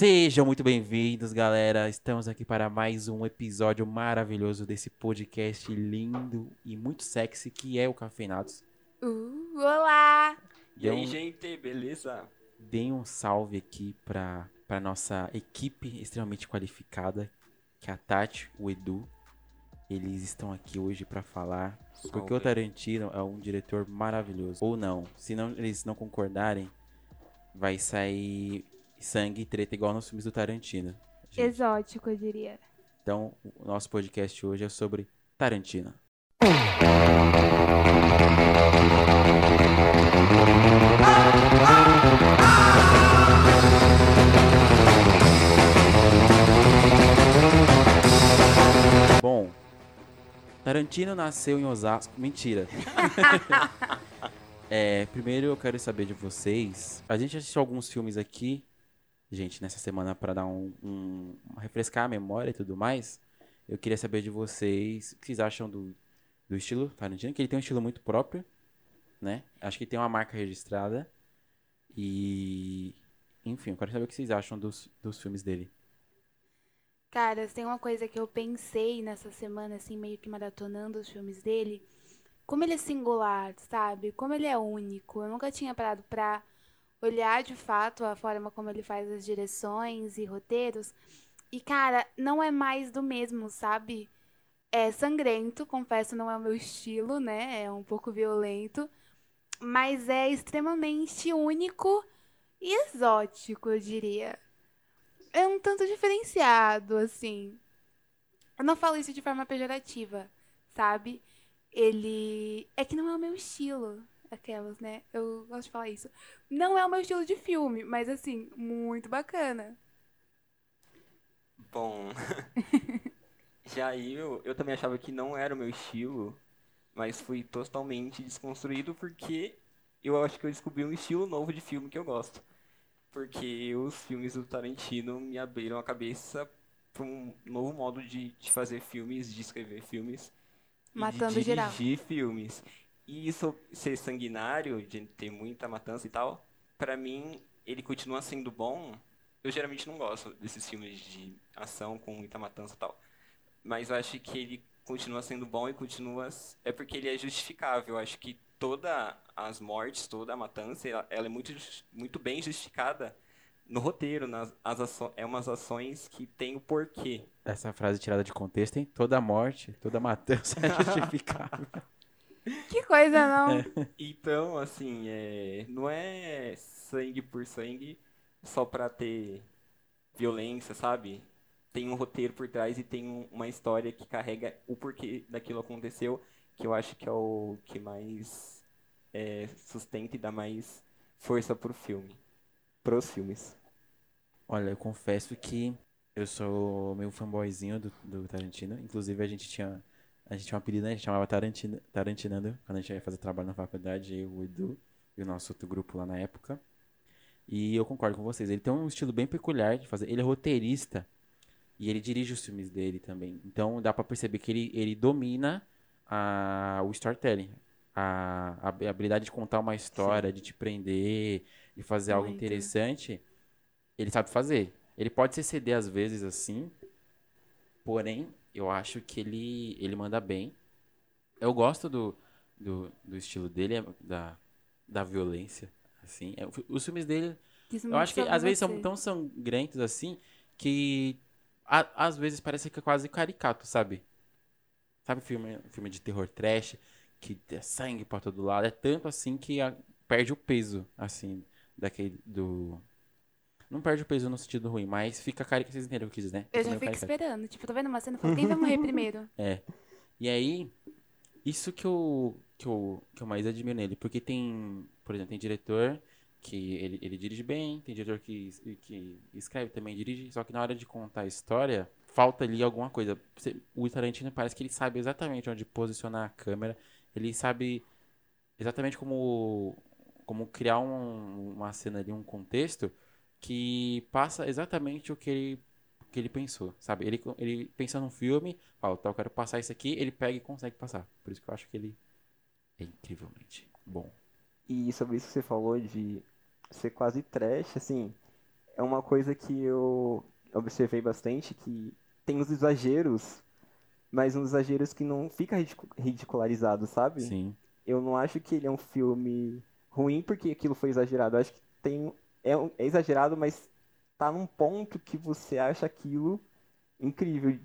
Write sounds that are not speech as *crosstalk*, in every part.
Sejam muito bem-vindos, galera. Estamos aqui para mais um episódio maravilhoso desse podcast lindo e muito sexy que é o Cafeinados. Uh, olá! E aí, gente, beleza? Deem um salve aqui para para nossa equipe extremamente qualificada, que é a Tati, o Edu. Eles estão aqui hoje para falar porque o Tarantino é um diretor maravilhoso. Ou não, se não, eles não concordarem, vai sair sangue e treta igual nos filmes do Tarantino. gente. Exótico, eu diria. Então, o nosso podcast hoje é sobre Tarantino. Bom, Tarantino nasceu em Osasco. Mentira. *laughs* É, primeiro eu quero saber de vocês. A gente assistiu alguns filmes aqui, gente, nessa semana para dar um, um- refrescar a memória e tudo mais. Eu queria saber de vocês o que vocês acham do, do estilo Tarantino, que ele tem um estilo muito próprio, né? Acho que tem uma marca registrada. E. Enfim, eu quero saber o que vocês acham dos, dos filmes dele. Cara, tem uma coisa que eu pensei nessa semana, assim, meio que maratonando os filmes dele. Como ele é singular, sabe? Como ele é único. Eu nunca tinha parado pra olhar de fato a forma como ele faz as direções e roteiros. E, cara, não é mais do mesmo, sabe? É sangrento, confesso, não é o meu estilo, né? É um pouco violento. Mas é extremamente único e exótico, eu diria. É um tanto diferenciado, assim. Eu não falo isso de forma pejorativa, sabe? Ele. É que não é o meu estilo. Aquelas, né? Eu gosto de falar isso. Não é o meu estilo de filme, mas assim, muito bacana. Bom, *laughs* já eu, eu também achava que não era o meu estilo, mas fui totalmente desconstruído porque eu acho que eu descobri um estilo novo de filme que eu gosto. Porque os filmes do Tarantino me abriram a cabeça para um novo modo de, de fazer filmes, de escrever filmes. e Matando de geral. dirigir filmes. E isso ser sanguinário, de ter muita matança e tal, pra mim, ele continua sendo bom. Eu geralmente não gosto desses filmes de ação com muita matança e tal. Mas eu acho que ele continua sendo bom e continua. É porque ele é justificável. Eu acho que toda as mortes, toda a matança, ela, ela é muito, muito bem justificada no roteiro. Nas, as aço, é umas ações que tem o porquê. Essa frase tirada de contexto, hein? Toda morte, toda matança é *laughs* justificável. Que coisa, não? *laughs* Então, assim, é, não é sangue por sangue só pra ter violência, sabe? Tem um roteiro por trás e tem um- uma história que carrega o porquê daquilo aconteceu, que eu acho que é o que mais é, sustenta e dá mais força pro filme. Pros filmes. Olha, eu confesso que eu sou meio fanboyzinho do, do Tarantino. Inclusive, a gente tinha, a gente tinha um apelido, né? A gente chamava Tarantino, Tarantinando, quando a gente ia fazer trabalho na faculdade, eu, o Edu e o nosso outro grupo lá na época. E eu concordo com vocês. Ele tem um estilo bem peculiar de fazer. Ele é roteirista e ele dirige os filmes dele também. Então, dá pra perceber que ele, ele domina a, o storytelling. A, a habilidade de contar uma história, de te prender, de fazer algo Muito. interessante ele sabe fazer. Ele pode se ceder às vezes assim, porém, eu acho que ele, ele manda bem. Eu gosto do, do, do estilo dele, é da, da violência, assim. É, os filmes dele, eu acho que às vezes são tão sangrentos assim, que a- às vezes parece que é quase caricato, sabe? Sabe filme, filme de terror trash, que é sangue pra todo lado, é tanto assim que a- perde o peso, assim, daquele, do... Não perde o peso no sentido ruim, mas fica caricato, vocês entenderam o que eu quis, né? Eu já meio fico esperando. Tipo, tô vendo uma cena falo, *laughs* quem vai morrer primeiro? É. E aí, isso que eu, que eu, que eu mais admiro nele. Porque tem, por exemplo, tem diretor que ele, ele dirige bem, tem diretor que, que escreve também, dirige, só que na hora de contar a história, falta ali alguma coisa. O Tarantino parece que ele sabe exatamente onde posicionar a câmera, ele sabe exatamente como, como criar um- uma cena ali, um contexto que passa exatamente o que ele que ele pensou, sabe? Ele, ele pensa num filme, fala, tá, eu quero passar isso aqui, ele pega e consegue passar. Por isso que eu acho que ele é incrivelmente bom. E sobre isso que você falou de ser quase trash, assim, é uma coisa que eu observei bastante, que tem os exageros, mas uns exageros que não fica ridicu- ridicularizado, sabe? Sim. Eu não acho que ele é um filme ruim porque aquilo foi exagerado. Eu acho que tem é, é exagerado, mas tá num ponto que você acha aquilo incrível.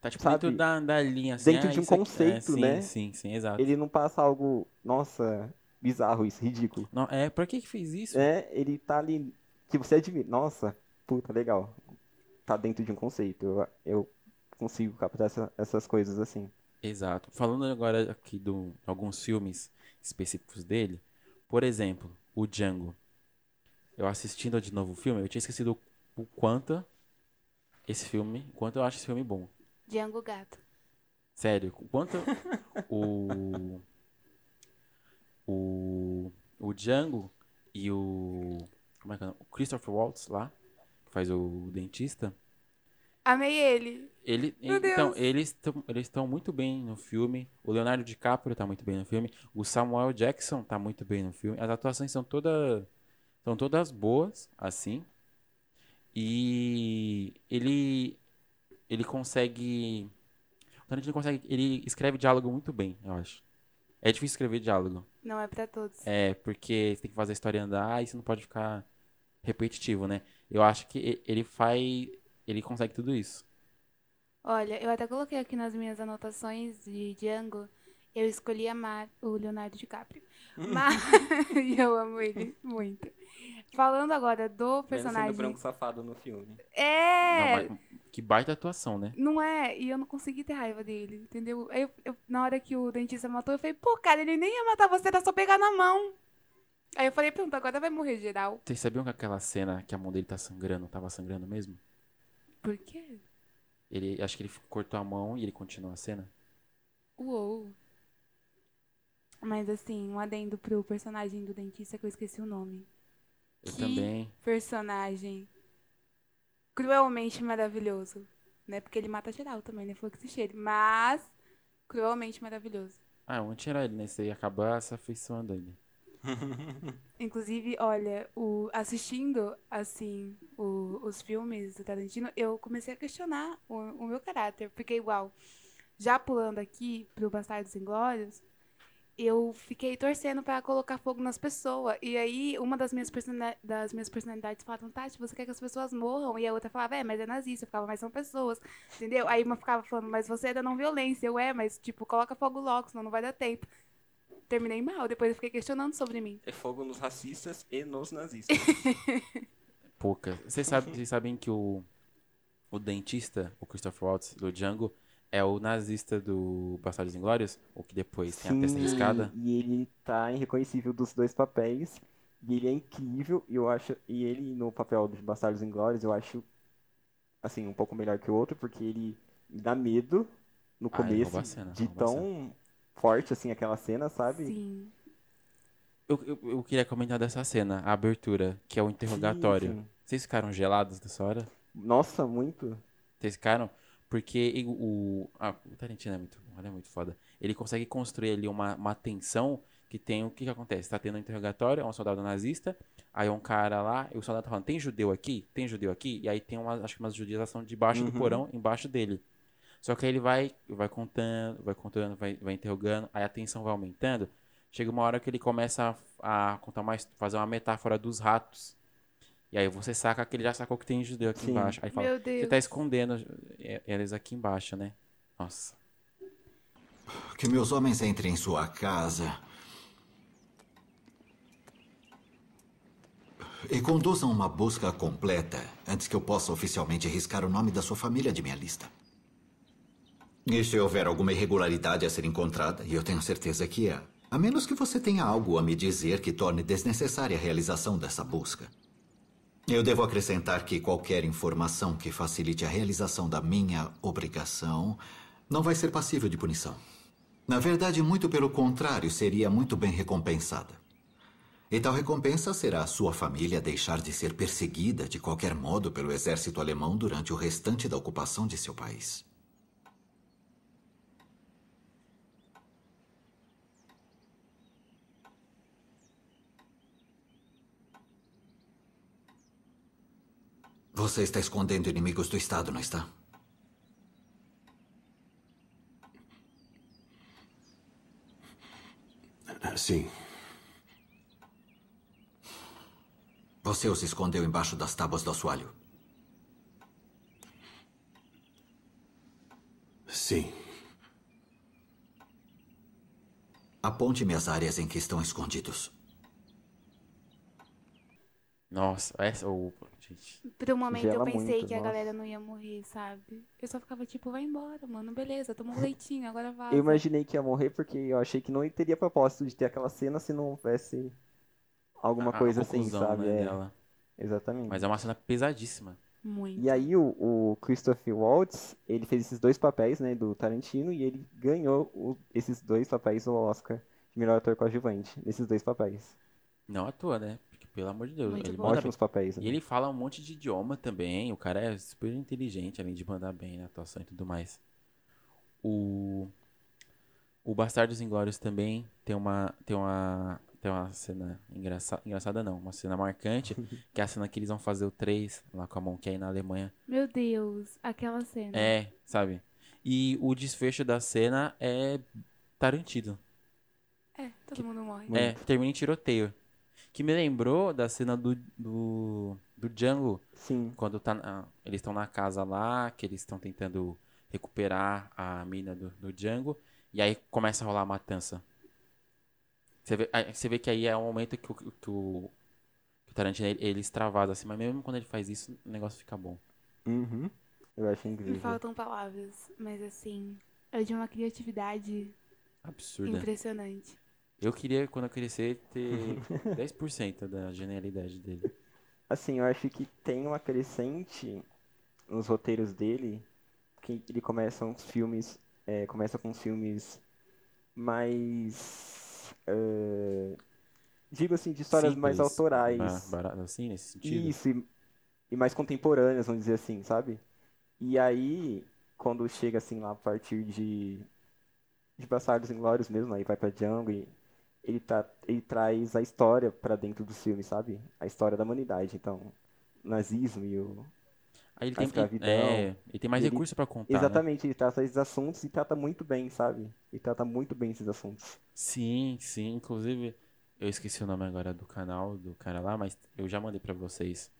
Tá tipo Sabe? dentro da, da linha, assim. Dentro ah, de um isso aqui- conceito, é, sim, né? Sim, sim, exato. Ele não passa algo, nossa, bizarro isso, ridículo. Não, é, por que que fez isso? É, ele tá ali que você admira. Nossa, puta, legal. Tá dentro de um conceito. Eu, eu consigo captar essa- essas coisas assim. Exato. Falando agora aqui de alguns filmes específicos dele, por exemplo, o Django. Eu assistindo de novo o filme, eu tinha esquecido o quanto esse filme, o quanto eu acho esse filme bom. Django Gato. Sério, o quanto *laughs* o o o Django e o como é que é? o Christopher Waltz lá, que faz o dentista, Amei ele. Ele, Meu então, Deus. eles estão eles estão muito bem no filme. O Leonardo DiCaprio tá muito bem no filme. O Samuel Jackson tá muito bem no filme. As atuações são todas são todas boas, assim. E ele ele consegue o Tarantino consegue, ele escreve diálogo muito bem, eu acho. É difícil escrever diálogo. Não é pra todos. É, porque você tem que fazer a história andar e você não pode ficar repetitivo, né? Eu acho que ele faz ele consegue tudo isso. Olha, eu até coloquei aqui nas minhas anotações de Django, eu escolhi amar o Leonardo DiCaprio. *laughs* Mas e *laughs* eu amo ele muito. Falando agora do Mesmo sendo personagem. branco safado no filme. É! Não, mas que baita atuação, né? Não é, e eu não consegui ter raiva dele, entendeu? Aí eu- eu- na hora que o dentista matou, eu falei, pô, cara, ele nem ia matar você, era só pegar na mão. Aí eu falei, pronto, agora vai morrer geral. Vocês sabiam que aquela cena que a mão dele tá sangrando, tava sangrando mesmo? Por quê? Ele, acho que ele cortou a mão e ele continua a cena. Uou. Mas assim, um adendo pro personagem do dentista que eu esqueci o nome. Eu Que também. Personagem cruelmente maravilhoso. Né? Porque ele mata geral também, né? Foi que se cheire. Mas cruelmente maravilhoso. Ah, ontem era ele, né? Isso aí acaba se afeiçoando ele. *laughs* Inclusive, olha, o, assistindo, assim, o- os filmes do Tarantino, eu comecei a questionar o, o meu caráter. Porque, igual, já pulando aqui pro Bastardos Inglórios, eu fiquei torcendo pra colocar fogo nas pessoas. E aí, uma das minhas, persona- das minhas personalidades falava, Tati, você quer que as pessoas morram? E a outra falava, é, mas é nazista. Eu ficava, mas são pessoas. Entendeu? Aí uma ficava falando, mas você é da não violência. Eu, é, mas, tipo, coloca fogo logo, senão não vai dar tempo. Terminei mal, depois eu fiquei questionando sobre mim. É fogo nos racistas e nos nazistas. *laughs* Pouca. Vocês sabem, vocês sabem que o, o dentista, o Christopher Waltz, do Django, é o nazista do Bastardos Inglórios? O que depois tem a testa riscada? e ele tá irreconhecível dos dois papéis. E ele é incrível, e eu acho. E ele no papel dos Bastardos Inglórios, eu acho assim, um pouco melhor que o outro, porque ele me dá medo no Ah, começo cena, de tão forte assim aquela cena, sabe? Sim. Eu, eu, eu queria comentar dessa cena, a abertura, que é o interrogatório. Sim, sim. Vocês ficaram gelados nessa hora? Nossa, muito. Vocês ficaram? Porque o, ah, o Tarantino é muito ele é muito foda. Ele consegue construir ali uma, uma tensão que tem o que, que acontece? Tá tendo um interrogatório, é um soldado nazista, aí um cara lá, e o soldado tá falando, tem judeu aqui? Tem judeu aqui? E aí tem uma, acho que umas judiação debaixo do Uhum. porão, embaixo dele. Só que aí ele vai, vai contando, vai contando, vai, vai interrogando, aí a tensão vai aumentando. Chega uma hora que ele começa a, a contar mais, fazer uma metáfora dos ratos. E aí você saca que ele já sacou que tem judeu aqui Sim. embaixo. Aí fala, Meu Deus. você tá escondendo é, eles aqui embaixo, né? Nossa. Que meus homens entrem em sua casa e conduzam uma busca completa antes que eu possa oficialmente riscar o nome da sua família de minha lista. E se houver alguma irregularidade a ser encontrada, e eu tenho certeza que há, a menos que você tenha algo a me dizer que torne desnecessária a realização dessa busca. Eu devo acrescentar que qualquer informação que facilite a realização da minha obrigação não vai ser passível de punição. Na verdade, muito pelo contrário, seria muito bem recompensada. E tal recompensa será a sua família deixar de ser perseguida de qualquer modo pelo exército alemão durante o restante da ocupação de seu país. Você está escondendo inimigos do Estado, não está? Sim. Você os escondeu embaixo das tábuas do assoalho. Sim. Aponte-me as áreas em que estão escondidos. Nossa, essa. Gente. Por um momento eu Gela pensei muito, que a nossa. galera não ia morrer, sabe? Eu só ficava tipo, vai embora, mano. Beleza, toma um leitinho, agora vai. Eu imaginei que ia morrer porque eu achei que não teria propósito de ter aquela cena se não houvesse alguma A- a coisa assim, conclusão, sabe? né, É, dela. exatamente. Mas é uma cena pesadíssima. Muito. E aí o, o Christopher Waltz, ele fez esses dois papéis, né, do Tarantino, e ele ganhou o- esses dois papéis no Oscar de melhor ator coadjuvante, nesses dois papéis. Não à toa, né? Pelo amor de Deus, Muito ele bom. bem. Ótimos papéis. né? E ele fala um monte de idioma também. O cara é super inteligente, além de mandar bem na atuação e tudo mais. O. O Bastardos Inglórios também tem uma. Tem uma. Tem uma cena engraçada. Engraçada não, uma cena marcante. *laughs* que é a cena que eles vão fazer o 3 lá com a Monkey na Alemanha. Meu Deus, aquela cena. É, sabe? E o desfecho da cena é Tarantino. É, todo mundo morre. É, termina em tiroteio. Que me lembrou da cena do, do, do Django, Sim, quando tá na- eles estão na casa lá, que eles estão tentando recuperar a mina do, do Django, e aí começa a rolar a matança. Você vê, você vê que aí é o momento que o, que o, que o Tarantino ele, ele extravasa assim, mas mesmo quando ele faz isso, o negócio fica bom. uhum. eu acho Me incrível. faltam palavras, mas assim, é de uma criatividade Absurda. impressionante. Eu queria, quando eu crescer, ter *laughs* 10% da genialidade dele. Assim, eu acho que tem uma crescente nos roteiros dele, que ele começa uns filmes, é, começa com filmes mais, eh, digo assim, de histórias mais Simples, autorais. ba- barato, assim, nesse sentido. Isso, e, e mais contemporâneas, vamos dizer assim, sabe? E aí, quando chega assim lá a partir de, de Bastardos Inglórios mesmo, aí vai pra Django e ele, tá, ele traz a história pra dentro do filme, sabe? A história da humanidade, então, o nazismo e o... Aí ele a tem, escravidão. é, ele tem mais Ele- recurso pra contar, né? Exatamente, ele trata esses assuntos e trata muito bem, sabe? Ele trata muito bem esses assuntos. Sim, sim. Inclusive, eu esqueci o nome agora do canal do cara lá, mas eu já mandei pra vocês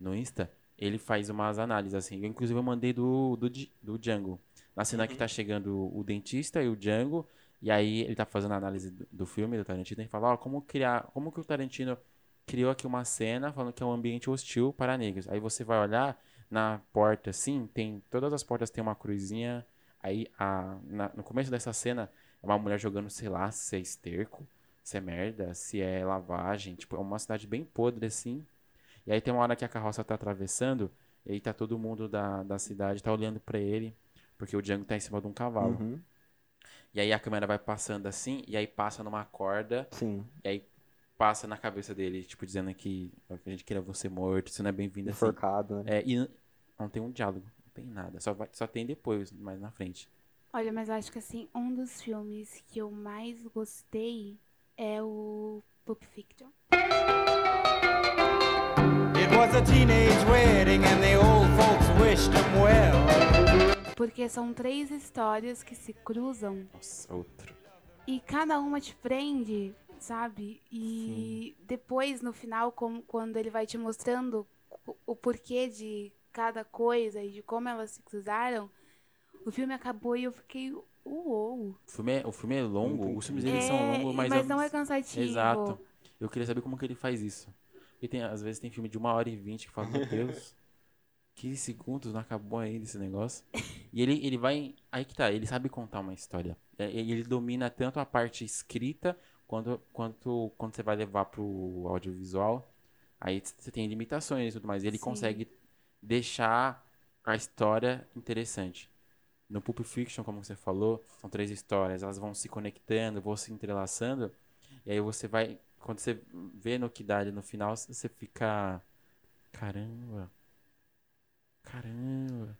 no Insta. Ele faz umas análises assim. Eu, inclusive, eu mandei do, do, do Django. Na cena que tá chegando o dentista e o Django. E aí ele tá fazendo a análise do, filme do Tarantino e fala, ó, como criar, como que o Tarantino criou aqui uma cena falando que é um ambiente hostil para negros. Aí você vai olhar na porta, assim, tem todas as portas tem uma cruzinha. Aí a, na- no começo dessa cena é uma mulher jogando, sei lá, se é esterco, se é merda, se é lavagem. Tipo, é uma cidade bem podre assim. E aí tem uma hora que a carroça tá atravessando, e aí tá todo mundo da, da cidade, tá olhando pra ele, porque o Django tá em cima de um cavalo. Uhum, E aí a câmera vai passando assim, e aí passa numa corda, sim, e aí passa na cabeça dele, tipo, dizendo que a gente queria você morto, você não é bem-vindo assim. enforcado, né? É, e não tem um diálogo, não tem nada, só, vai, só tem depois, mais na frente. Olha, mas eu acho que assim, um dos filmes que eu mais gostei é o Pulp Fiction. It was a teenage wedding and the old folks wished him well. Porque são três histórias que se cruzam Nossa, outro. e cada uma te prende, sabe? E depois, no final, como, quando ele vai te mostrando o, porquê de cada coisa e de como elas se cruzaram, o filme acabou e eu fiquei, uou. O filme é, o filme é longo, os filmes É, deles são longos, mas, mas não é cansativo. Exato. Eu queria saber como que ele faz isso. E tem, às vezes tem filme de uma hora e vinte que fala, meu Deus, 15 segundos, não acabou ainda esse negócio. E ele, ele vai. Aí que tá, ele sabe contar uma história. É, Ele domina tanto a parte escrita quanto, quanto quando você vai levar pro audiovisual. Aí você tem limitações e tudo mais. Ele Sim. consegue deixar a história interessante. No Pulp Fiction, como você falou, são três histórias, elas vão se conectando, vão se entrelaçando, e aí você vai, quando você vê no que dá ali no final, você fica, caramba, caramba,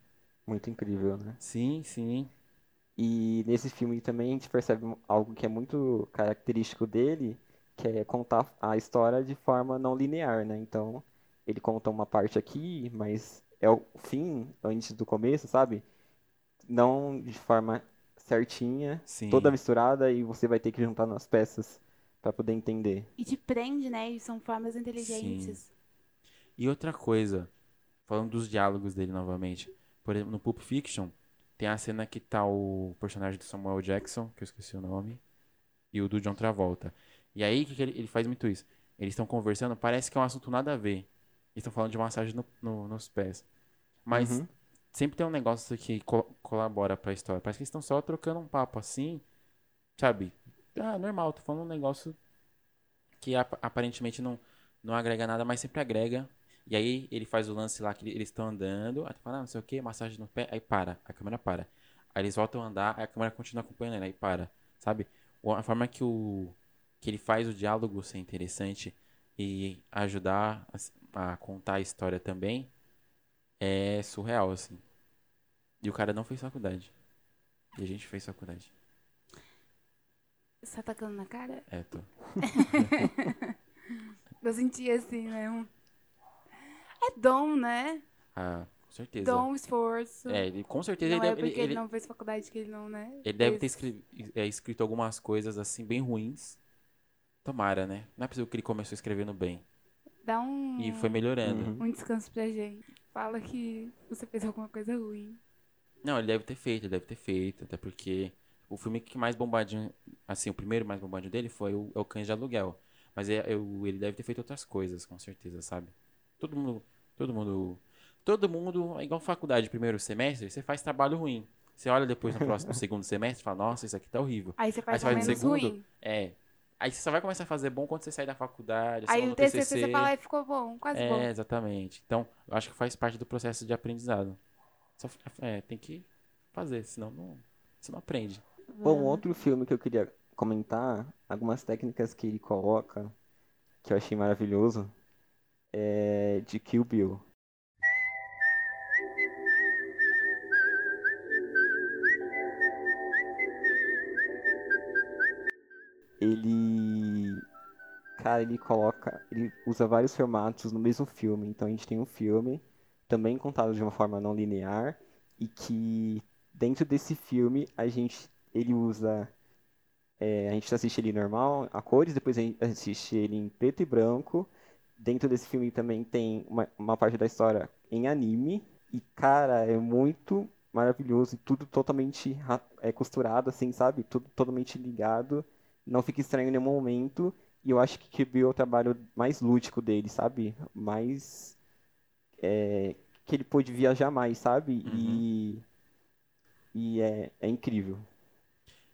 Muito incrível, né? sim, sim, E nesse filme também a gente percebe algo que é muito característico dele, que é contar a história de forma não linear, né? Então, ele conta uma parte aqui, mas é o fim antes do começo, sabe? Não de forma certinha, Sim. toda misturada e você vai ter que juntar nas peças pra poder entender. E te prende, né? E são formas inteligentes. E outra coisa, falando dos diálogos dele novamente. Por exemplo, no Pulp Fiction, tem a cena que tá o personagem do Samuel Jackson, que eu esqueci o nome, e o do John Travolta. E aí, o que que ele, ele faz muito isso? Eles estão conversando, parece que é um assunto nada a ver. Eles estão falando de massagem no- no- nos pés. Mas Uhum. sempre tem um negócio que co- colabora pra história. Parece que eles estão só trocando um papo assim, sabe? Ah, normal, tô falando um negócio que ap- aparentemente não, não agrega nada, mas sempre agrega. E aí ele faz o lance lá que ele- eles estão andando, aí tu fala, ah, não sei o que, massagem no pé, aí para, a câmera para. Aí eles voltam a andar, aí a câmera continua acompanhando ele, aí para, sabe? A forma que o que ele faz o diálogo ser interessante e ajudar a, a contar a história também é surreal, assim. E o cara não fez faculdade. E a gente fez faculdade. Você tá tacando na cara? É, tô. *laughs* Eu senti assim, né? um- É dom, né? Ah, com certeza. Dom, esforço. É, ele, com certeza não ele é deve, porque ele, ele, ele- não fez faculdade que ele não, né? ele deve ter fez. escri- é, escrito algumas coisas assim bem ruins. Tomara, né? Não é possível que ele começou escrevendo bem. Dá um, E foi melhorando. Uhum. um descanso pra gente. Fala que você fez alguma coisa ruim. Não, ele deve ter feito, ele deve ter feito. Até porque o filme que mais bombadinho, assim, o primeiro mais bombadinho dele foi o, é o Cães de Aluguel. Mas é, é ele deve ter feito outras coisas, com certeza, sabe? Todo mundo, todo mundo, todo mundo, é igual faculdade, primeiro semestre, você faz trabalho ruim. Você olha depois no próximo, no *laughs* segundo semestre e fala, nossa, isso aqui tá horrível. Aí você faz você ao faz no menos segundo, ruim. É. Aí você só vai começar a fazer bom quando você sair da faculdade, Aí segundo o TCC você fala, "Ai, ficou bom, quase bom. É, exatamente. Então, eu acho que faz parte do processo de aprendizado. Só, é, tem que fazer, senão não, você não aprende. Bom, outro filme que eu queria comentar, algumas técnicas que ele coloca, que eu achei maravilhoso, é de Kill Bill. Ele, cara, ele coloca, ele usa vários formatos no mesmo filme. Então a gente tem um filme também contado de uma forma não linear e que dentro desse filme a gente ele usa é, a gente assiste ele normal, a cores, depois a gente assiste ele em preto e branco. Dentro desse filme também tem uma, uma parte da história em anime. E, cara, é muito maravilhoso e tudo totalmente é, costurado, assim, sabe? Tudo totalmente ligado. Não fica estranho em nenhum momento. E eu acho que Kill Bill é o trabalho mais lúdico dele, sabe? Mais. é, que ele pôde viajar mais, sabe? E. E é, é incrível.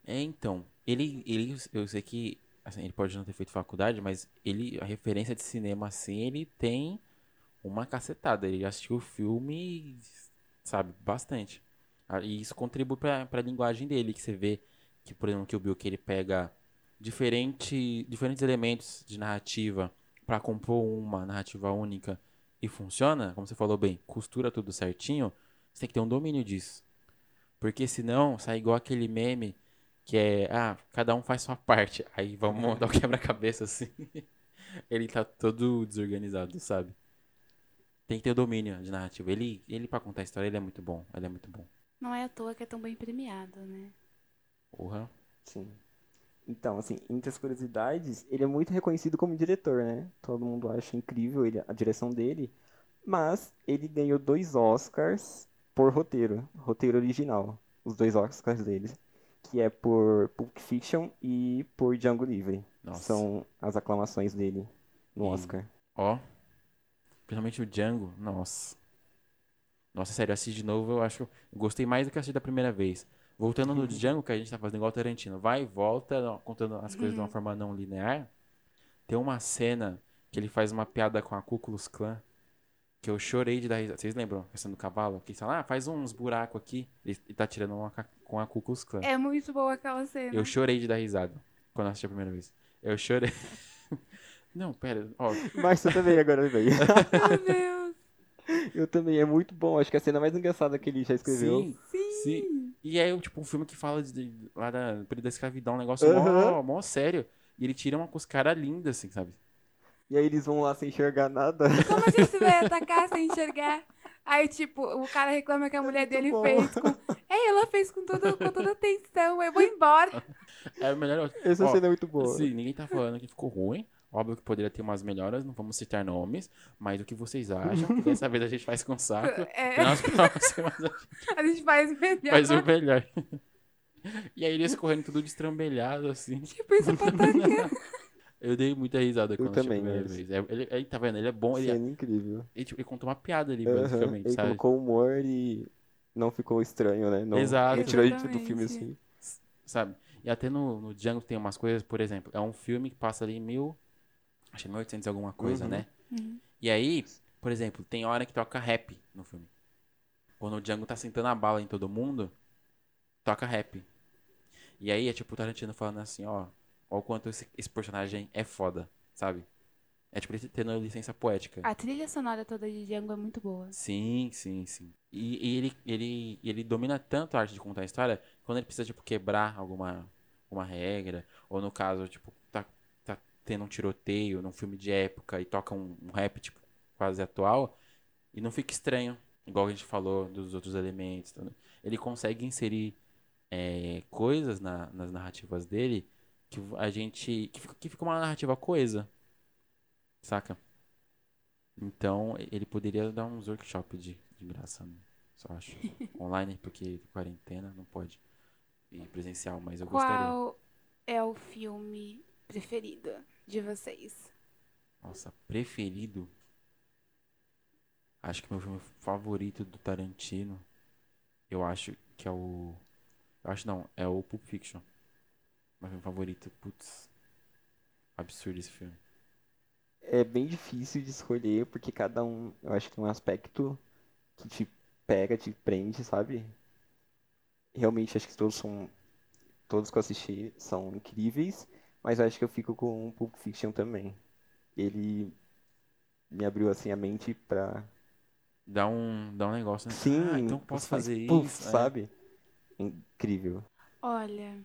É, então, ele, ele, eu sei que, assim, ele pode não ter feito faculdade, mas ele, a referência de cinema, assim, ele tem uma cacetada. Ele assistiu o filme, sabe, bastante. Ah, E isso contribui pra, pra linguagem dele, que você vê que, por exemplo, que o Bill, que ele pega diferente, diferentes elementos de narrativa pra compor uma narrativa única e funciona, como você falou bem, costura tudo certinho, você tem que ter um domínio disso. Porque senão sai igual aquele meme que é, ah, cada um faz sua parte. Aí vamos montar o *laughs* quebra-cabeça assim. *laughs* Ele tá todo desorganizado, sabe? Tem que ter o domínio de narrativa. Ele, ele para contar a história, ele é muito bom. Ele é muito bom. Não é à toa que é tão bem premiado, né? Porra. Sim. Então, assim, entre as curiosidades, ele é muito reconhecido como diretor, né? Todo mundo acha incrível ele, a direção dele. Mas ele ganhou dois Oscars por roteiro, roteiro original. Os dois Oscars dele. Que é por Pulp Fiction e por Django Livre. Nossa. São as aclamações dele no E- Oscar. Ó. Principalmente o Django. Nossa. Nossa, sério, eu assisti de novo, eu acho. Gostei mais do que assisti da primeira vez. Voltando no Django, que a gente tá fazendo igual o Tarantino. Vai e volta, contando as coisas de uma forma não linear. Tem uma cena que ele faz uma piada com a Ku Klux Klan. Que eu chorei de dar risada. Vocês lembram a questão do cavalo? Que fala, ah, faz uns buracos aqui. Ele tá tirando uma com a Ku Klux Klan. É muito boa aquela cena. Eu chorei de dar risada quando eu assisti a primeira vez. Eu chorei. *laughs* Não, pera, ó, Mas você também agora veio. *laughs* Meu Deus. Eu também, é muito bom. Acho que é a cena mais engraçada que ele já escreveu. Sim, sim. E é tipo um filme que fala de, de- lá da período da escravidão, um negócio Aham. mó, mó sério. E ele tira uma com os linda, assim, sabe? E aí eles vão lá sem enxergar nada. Como a gente vai *laughs* atacar sem enxergar? Aí, tipo, o cara reclama que a mulher dele bom. fez com. É, ela fez com, tudo, com toda atenção. Eu vou embora. É o melhor. Essa Ó, cena é muito boa. Sim, ninguém tá falando que ficou ruim. Óbvio que poderia ter umas melhoras, não vamos citar nomes, mas o que vocês acham? *laughs* Dessa vez a gente faz com saco. É. Nas próximas a gente A gente faz melhor. faz o melhor. E aí eles correndo tudo destrambelhado, assim. Tipo, isso pra atacar. *laughs* Eu dei muita risada quando também, a primeira mas- vez. É, Ele, ele, tá vendo? Ele é bom, ele, Cena incrível. ele, tipo, ele contou uma piada ali, Aham, basicamente, Ele sabe? colocou humor e não ficou estranho, né? Não, Exato. Não tirou ele do filme assim. sabe? E até no, no Django tem umas coisas, por exemplo, é um filme que passa ali em mil. Acho que é 1800 e alguma coisa, Uhum. né? Uhum. E aí, por exemplo, tem hora que toca rap no filme. Quando o Django tá sentando a bala em todo mundo, toca rap. E aí é tipo o Tarantino falando assim, ó, ó o quanto esse, esse personagem é foda, sabe? É tipo ele tendo licença poética. A trilha sonora toda de Django é muito boa. Sim, sim, sim. E, e ele, ele, ele domina tanto a arte de contar a história, quando ele precisa, tipo, quebrar alguma, alguma regra, ou no caso, tipo, tá, tá tendo um tiroteio num filme de época e toca um, um rap, tipo, quase atual, e não fica estranho, igual a gente falou dos outros elementos. tá? Ele consegue inserir é, coisas na- nas narrativas dele que a gente. que fica, que fica uma narrativa coesa. Saca? Então, ele poderia dar uns workshops de, de graça, né? só acho. *laughs* Online, porque quarentena não pode. E presencial, mas eu gostaria. Qual é o filme preferido de vocês? Nossa, preferido. Acho que meu filme favorito do Tarantino. Eu acho que é o. Eu acho não, é o Pulp Fiction. Meu filme favorito, putz. Absurdo esse filme. É bem difícil de escolher, porque cada um, eu acho que tem um aspecto que te pega, te prende, sabe? Realmente acho que todos são. Todos que eu assisti são incríveis, mas eu acho que eu fico com o Pulp Fiction também. Ele me abriu assim a mente pra. Dá um, dá um negócio, né? Sim, ah, então posso faz fazer puff, isso. é. sabe? Incrível. Olha,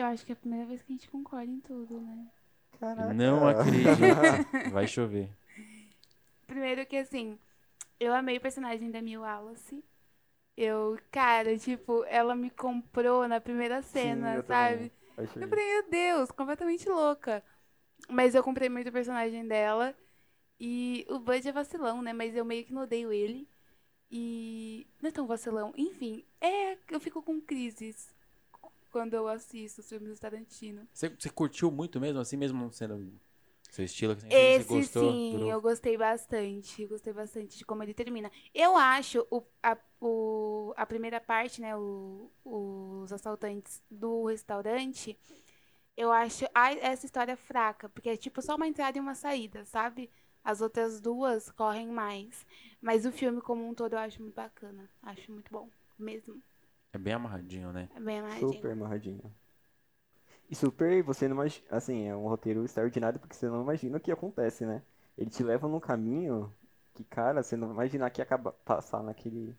eu acho que é a primeira vez que a gente concorda em tudo, né? Caraca. Não acredito. *laughs* Vai chover. Primeiro que assim, eu amei o personagem da Mil Wallace. Eu, cara, tipo, ela me comprou na primeira cena, eu sabe? Eu falei, meu Deus, completamente louca. Mas eu comprei muito o personagem dela. E o Bud é vacilão, né? Mas eu meio que não odeio ele. E não é tão vacilão. Enfim, é, eu fico com crises quando eu assisto os filmes do Tarantino. Você, você curtiu muito mesmo, assim mesmo sendo seu estilo? Assim, Esse você gostou? sim, durou? eu gostei bastante. Gostei bastante de como ele termina. Eu acho o, a, o- a primeira parte, né? o- os assaltantes do restaurante. Eu acho a- essa história fraca. Porque é tipo só uma entrada e uma saída, sabe? As outras duas correm mais. Mas o filme como um todo eu acho muito bacana. Acho muito bom. Mesmo. É bem amarradinho, né? É bem amarradinho. Super amarradinho. E super, você não imagina. Assim, é um roteiro extraordinário porque você não imagina o que acontece, né? Ele te leva num caminho que, cara, você não imagina que ia acabar passar naquele.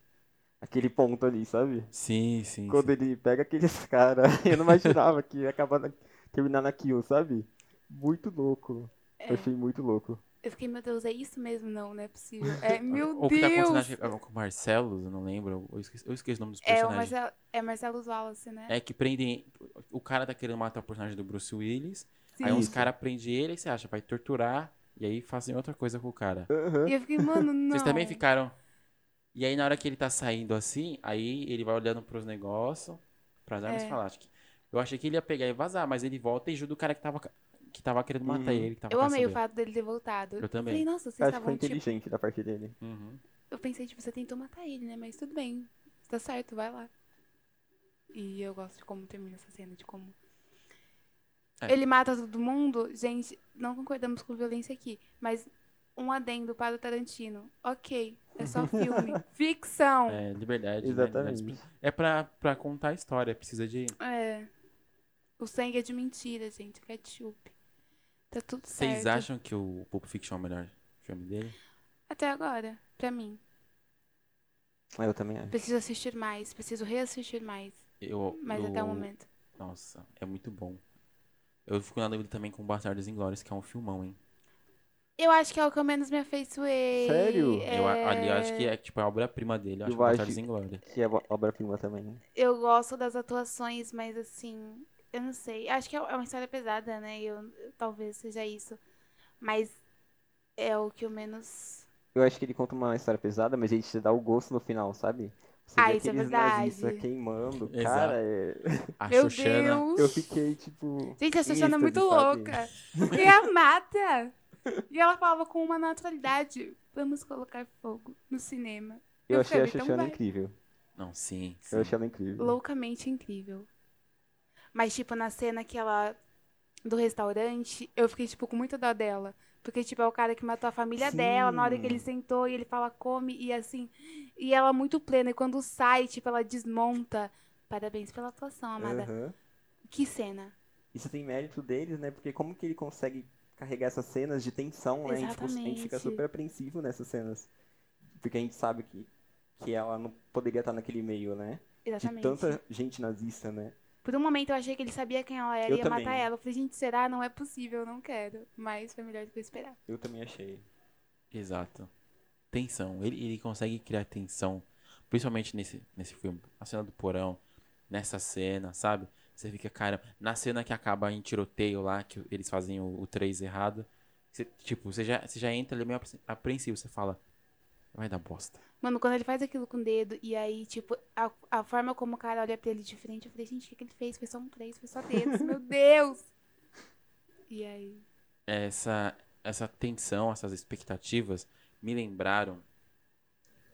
Naquele ponto ali, sabe? Sim, sim. Quando sim. ele pega aqueles *laughs* caras, eu não imaginava que ia acabar na- terminar naquilo, sabe? Muito louco. É. Eu achei muito louco. Eu fiquei, meu Deus, é isso mesmo? Não, não é possível. *laughs* É, meu O que tá Deus! acontecendo acho que é com o Marcelo, eu não lembro. Eu esqueci, eu esqueci o nome dos É o personagens. Marcelo, é Marcelo Wallace, né? É que prendem. O cara tá querendo matar o personagem do Bruce Willis. Sim. Aí uns caras prendem ele e você acha, vai torturar. E aí fazem outra coisa com o cara. Aham. E eu fiquei, mano, *laughs* não. Vocês também ficaram. E aí na hora que ele tá saindo assim, aí ele vai olhando pros negócios, pras armas É. e fala, acho que. Eu achei que ele ia pegar e vazar, mas ele volta e ajuda o cara que tava, que tava querendo matar Uhum. ele. Que tava Eu amei o fato dele ter voltado. Eu também. Falei, nossa, vocês Acho que foi estavam, tipo... inteligente da parte dele. Uhum. Eu pensei, tipo, você tentou matar ele, né? Mas tudo bem. Tá certo, vai lá. E eu gosto de como termina essa cena, de como... É. Ele mata todo mundo. Gente, não concordamos com violência aqui. Mas um adendo para o Tarantino. Ok, é só *laughs* filme. Ficção. É, liberdade. né? Exatamente. É pra, pra contar a história, precisa de. É. O sangue é de mentira, gente. Ketchup. Tá tudo certo. Vocês acham que o Pulp Fiction é o melhor filme dele? Até agora, pra mim. Ah, Eu também acho. Preciso assistir mais. Preciso reassistir mais. Eu, Mas eu- até o momento. Nossa, é muito bom. Eu fico na dúvida também com Bastardos Inglórios, que é um filmão, hein? Eu acho que é o que eu menos me afeiçoei. Sério? Eu, a- ali eu acho É, que é tipo a obra-prima dele. Eu acho Eu que acho- Bastardos Inglórios. Que é obra-prima também. Eu gosto das atuações, mas assim, eu não sei. Acho que é é uma história pesada, né? Eu, talvez seja isso. Mas é o que eu menos. Eu acho que ele conta uma história pesada, mas ele te dá o gosto no final, sabe? Você Ah, vê isso é verdade. nazistas queimando. Exato. Cara, é- A Meu Xoxana. Deus! eu fiquei tipo. Gente, a Xuxana é muito louca. E a mata. E ela falava com uma naturalidade. Vamos colocar fogo no cinema. Eu Eu achei a Xuxana incrível. Não, sim. sim. Eu achei ela incrível. Loucamente incrível. Mas, tipo, na cena que ela. do restaurante, eu fiquei, tipo, com muita dó dela. Porque, tipo, é o cara que matou a família Sim. dela na hora que ele sentou e ele fala, come, e assim. E ela muito plena. E quando sai, tipo, ela desmonta. Parabéns pela atuação, amada. Aham. Que cena. Isso tem mérito deles, né? Porque como que ele consegue carregar essas cenas de tensão, né? A gente, a gente fica super apreensivo nessas cenas. Porque a gente sabe que, que ela não poderia estar naquele meio, né? Exatamente. De tanta gente nazista, né? Por um momento eu achei que ele sabia quem ela era Eu e ia também. matar ela. Eu falei, gente, será? Não é possível, eu não quero. Mas foi melhor do que eu esperar. Eu também achei. Exato. Tensão. Ele, ele consegue criar tensão. Principalmente nesse, nesse filme. A cena do porão. Nessa cena, sabe? Você fica, cara. Na cena que acaba em tiroteio lá, que eles fazem o, o 3 errado. Você, tipo, você já, você já entra ali meio apre- apreensivo. Você fala. Vai dar bosta. Mano, quando ele faz aquilo com o dedo e aí, tipo, a, a forma como o cara olha pra ele de frente, eu falei, gente, o que, que ele fez? Foi só um três, foi só dedos, meu *laughs* Deus! E aí. essa, essa tensão, essas expectativas me lembraram.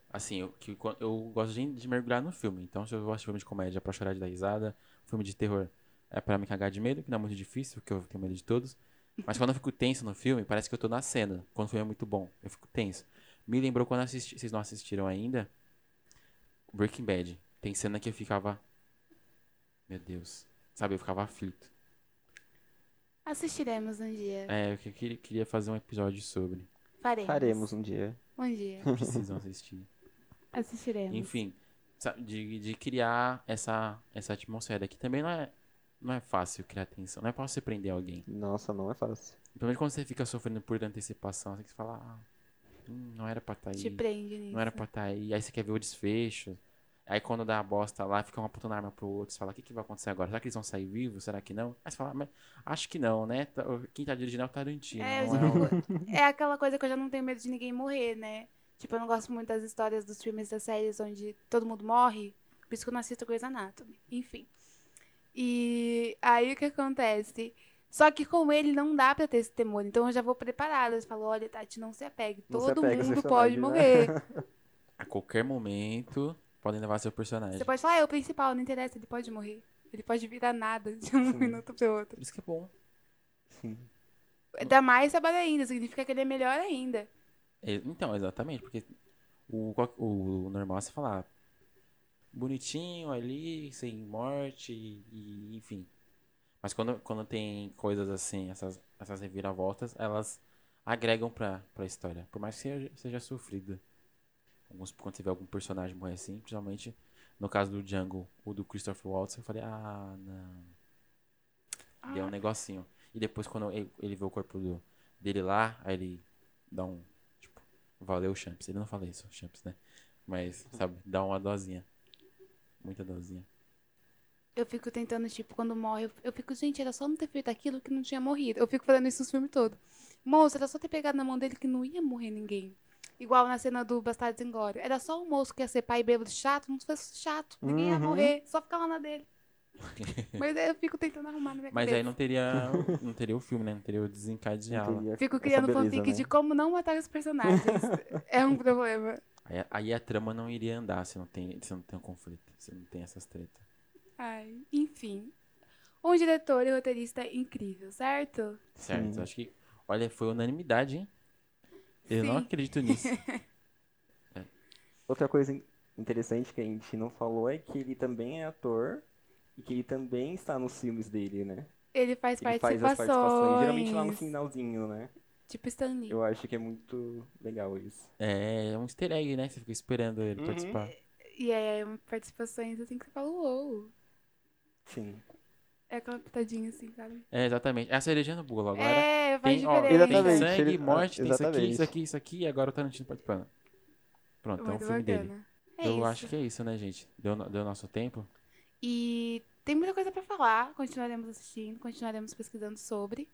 Assim, eu, que, eu gosto de, de mergulhar no filme. Então, se eu gosto de filme de comédia pra chorar de dar risada, filme de terror é pra me cagar de medo, que não é muito difícil, porque eu tenho medo de todos. Mas quando eu fico tenso no filme, parece que eu tô na cena. Quando o filme é muito bom, eu fico tenso. Me lembrou quando assisti, vocês não assistiram ainda, Breaking Bad. Tem cena que eu ficava. Meu Deus. Sabe, eu ficava aflito. Assistiremos um dia. É, eu que- queria, queria fazer um episódio sobre. Faremos. Faremos um dia. Um dia. *laughs* Precisam assistir. Assistiremos. Enfim, de, de criar essa, essa atmosfera que também não é, não é fácil criar tensão. Não é fácil você prender alguém. Nossa, não é fácil. Principalmente quando você fica sofrendo por antecipação, você tem que falar, ah, hum, não era pra estar aí. Te prende nisso. Não era pra estar aí. Aí você quer ver o desfecho. Aí quando dá a bosta lá, fica uma apontando a arma pro outro. Você fala, o que, que vai acontecer agora? Será que eles vão sair vivos? Será que não? Aí você fala, mas acho que não, né? Tá- Quem tá dirigindo é o Tarantino. É, já é é aquela coisa que eu já não tenho medo de ninguém morrer, né? Tipo, eu não gosto muito das histórias dos filmes das séries onde todo mundo morre. Por isso que eu não assisto Grey's Anatomy. Enfim. E aí o que acontece? Só que com ele não dá pra ter esse temor. Então eu já vou preparada. Eu falo, olha, Tati, não se apegue. Não se Todo apega aos mundo pode né? morrer. *laughs* A qualquer momento, podem levar seu personagem. Você pode falar, ah, é o principal, não interessa, ele pode morrer. Ele pode virar nada de um Sim. minuto pro outro. Por isso que é bom. Sim. Dá mais trabalho ainda, significa que ele é melhor ainda. É, Então, exatamente, porque o, qual- o normal é você falar bonitinho ali, sem morte, e, enfim. Mas quando, quando tem coisas assim, essas, essas reviravoltas, elas agregam pra, pra história. Por mais que seja, seja sofrida. Alguns, quando você vê algum personagem morrer assim, principalmente no caso do Django, o do Christopher Waltz, eu falei, ah, não. Deu um negocinho. E depois, quando ele, ele vê o corpo do, dele lá, aí ele dá um. Tipo, valeu, Champs. Ele não fala isso, Champs, né? Mas, sabe, dá uma dosinha. Muita dosinha. Eu fico tentando, tipo, quando morre, eu- eu fico, gente, era só não ter feito aquilo que não tinha morrido. Eu fico falando isso no filme todo. Moço, era só ter pegado na mão dele que não ia morrer ninguém. Igual na cena do Bastardos em Glória. Era só o moço que ia ser pai bêbado chato, não fosse chato. Ninguém ia Uhum. morrer, só ficar lá na dele. *laughs* Mas aí eu fico tentando arrumar na minha Mas cabeça. aí não teria, *laughs* não teria o filme, né? Não teria o teria Fico criando beleza, fanfic né? de como não matar os personagens. *laughs* é um problema. Aí, aí a trama não iria andar se não tem, se não tem um conflito. Se não tem essas tretas. Ai, enfim. Um diretor e roteirista incrível, certo? Certo? Sim. Acho que, olha, foi unanimidade, hein? Eu não Sim. acredito nisso. *laughs* Outra coisa in- interessante que a gente não falou é que ele também é ator e que ele também está nos filmes dele, né? Ele faz Ele faz participações. as participações, geralmente lá no finalzinho, né? Tipo Stanley. Eu acho que é muito legal isso. É, é um easter egg, né? Você fica esperando ele Uhum. participar. E é participações assim que você fala, uou. Sim. É aquela pitadinha assim, sabe? É, exatamente. É a no bolo. Agora é, faz tem, ó, tem sangue, ele- morte, tem isso aqui, isso aqui, isso aqui, e agora o Tarantino participando. Pronto, é um Muito filme dele. bacana. É Eu isso. acho que é isso, né, gente? Deu, deu nosso tempo. E tem muita coisa pra falar. Continuaremos assistindo, continuaremos pesquisando sobre.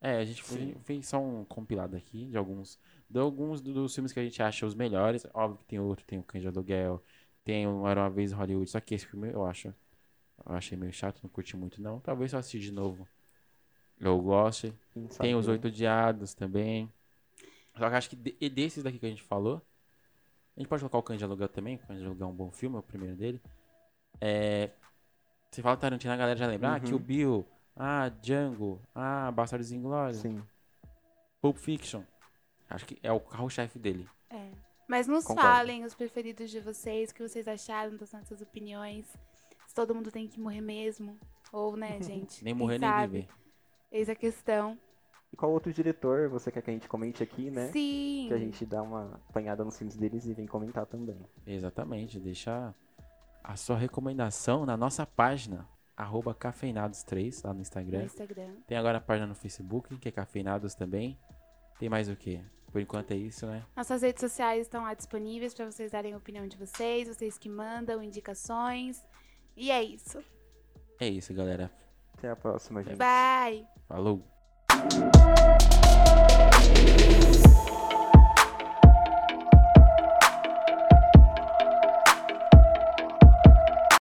É, a gente fe- fez só um compilado aqui de alguns, de alguns do- dos filmes que a gente acha os melhores. Óbvio que tem outro, tem o de Aluguel, tem o Era Uma Vez em Hollywood, só que esse filme eu acho, eu achei meio chato, não curti muito não. Talvez só assistir de novo. Eu sabe, Tem os? Oito Odiados também. Só que eu acho que de- e desses daqui que a gente falou, a gente pode colocar o Cães de Aluguel também, o Cães de Aluguel é um bom filme, é o primeiro dele. É, você fala Tarantino, a galera já lembra, ah, Uhum. Kill Bill, ah, Django, ah, Bastardos Inglórios, Sim. Pulp Fiction. Acho que é o carro-chefe dele. É. Mas nos Concordo. falem os preferidos de vocês, o que vocês acharam das nossas opiniões. Se todo mundo tem que morrer mesmo. Ou, né, *laughs* gente? Nem morrer, nem sabe? viver. Eis a questão. E qual outro diretor você quer que a gente comente aqui, né? Sim. Que a gente dá uma apanhada nos filmes deles e vem comentar também. Exatamente, deixa a sua recomendação na nossa página, arroba cafeinados3, lá no No Instagram. Instagram. Tem agora a página no Facebook, que é Cafeinados também. Tem mais o quê? Por enquanto é isso, né? Nossas redes sociais estão lá disponíveis para vocês darem a opinião de vocês, vocês que mandam indicações. E é isso. É isso, galera. Até a próxima, gente. Bye! Falou!